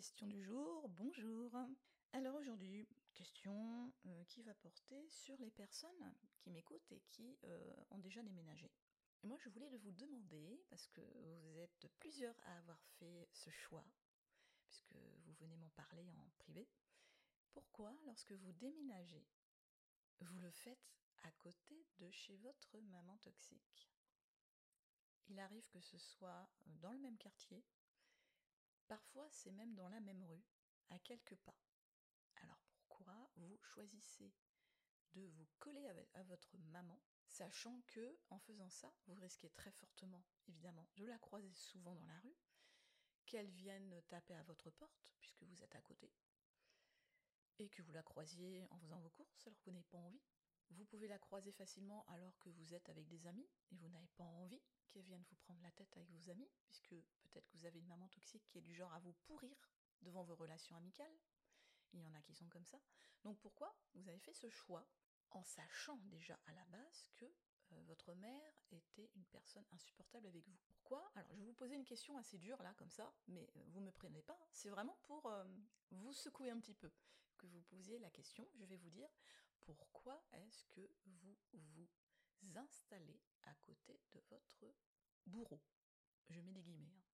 question du jour, bonjour. Alors aujourd'hui, question euh, qui va porter sur les personnes qui m'écoutent et qui euh, ont déjà déménagé. Moi je voulais vous demander, parce que vous êtes plusieurs à avoir fait ce choix, puisque vous venez m'en parler en privé, pourquoi lorsque vous déménagez, vous le faites à côté de chez votre maman toxique? Il arrive que ce soit dans le même quartier, Parfois, c'est même dans la même rue, à quelques pas. Alors pourquoi vous choisissez de vous coller à votre maman, sachant que, en faisant ça, vous risquez très fortement, évidemment, de la croiser souvent dans la rue, qu'elle vienne taper à votre porte, puisque vous êtes à côté, et que vous la croisiez en faisant vos courses alors que vous n'avez pas envie. Vous pouvez la croiser facilement alors que vous êtes avec des amis et vous n'avez pas envie qu'elle vienne vous prendre la tête avec vos amis, puisque peut-être que vous avez une maman toxique qui est du genre à vous pourrir devant vos relations amicales. Il y en a qui sont comme ça. Donc pourquoi vous avez fait ce choix en sachant déjà à la base que euh, votre mère était insupportable avec vous Pourquoi? Alors je vous poser une question assez dure là, comme ça, mais euh, vous me prenez pas. C'est vraiment pour euh, vous secouer un petit peu. Que vous posiez la question, je vais vous dire pourquoi est-ce que vous vous installez à côté de votre bourreau. Je mets des guillemets. Hein.